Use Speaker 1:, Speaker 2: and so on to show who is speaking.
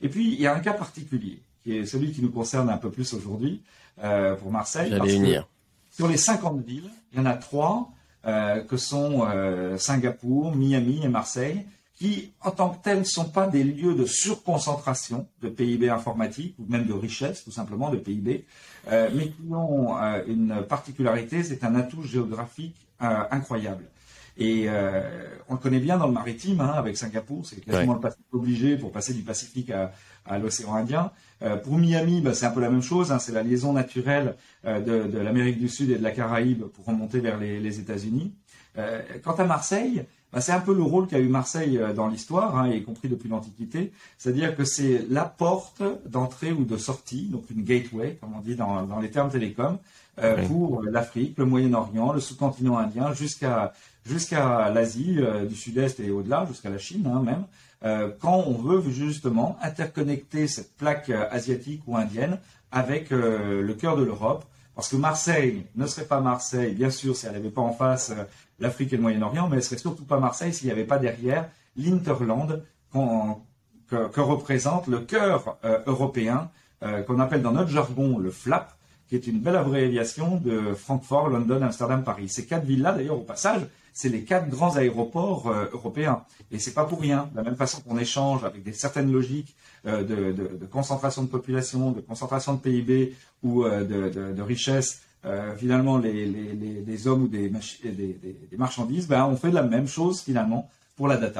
Speaker 1: Et puis, il y a un cas particulier, qui est celui qui nous concerne un peu plus aujourd'hui, euh, pour Marseille. Sur les 50 villes, il y en a trois euh, que sont euh, Singapour, Miami et Marseille, qui, en tant que tels, ne sont pas des lieux de surconcentration de PIB informatique ou même de richesse, tout simplement, de PIB, mais qui ont une particularité, c'est un atout géographique incroyable. Et euh, on le connaît bien dans le maritime, hein, avec Singapour, c'est quasiment le Pacifique obligé pour passer du Pacifique à, à l'océan Indien. Euh, pour Miami, bah, c'est un peu la même chose, hein, c'est la liaison naturelle euh, de, de l'Amérique du Sud et de la Caraïbe pour remonter vers les, les États-Unis. Euh, quant à Marseille, bah, c'est un peu le rôle qu'a eu Marseille dans l'histoire, hein, y compris depuis l'Antiquité, c'est-à-dire que c'est la porte d'entrée ou de sortie, donc une gateway, comme on dit dans, dans les termes télécoms, euh, oui. pour l'Afrique, le Moyen-Orient, le sous-continent indien, jusqu'à jusqu'à l'Asie euh, du Sud-Est et au-delà, jusqu'à la Chine hein, même, euh, quand on veut justement interconnecter cette plaque euh, asiatique ou indienne avec le cœur de l'Europe. Parce que Marseille ne serait pas Marseille, bien sûr, si elle n'avait pas en face l'Afrique et le Moyen-Orient, mais elle serait surtout pas Marseille s'il n'y avait pas derrière l'Interland que, que, représente le cœur européen, qu'on appelle dans notre jargon le FLAP, qui est une belle abréviation de Francfort, London, Amsterdam, Paris. Ces quatre villes-là, d'ailleurs, au passage, c'est les quatre grands aéroports euh, européens. Et c'est pas pour rien. De la même façon qu'on échange avec des certaines logiques euh, de, concentration de population, de concentration de PIB ou euh, de, richesse, finalement, les, hommes ou des, des, des marchandises, ben, on fait la même chose finalement pour la data.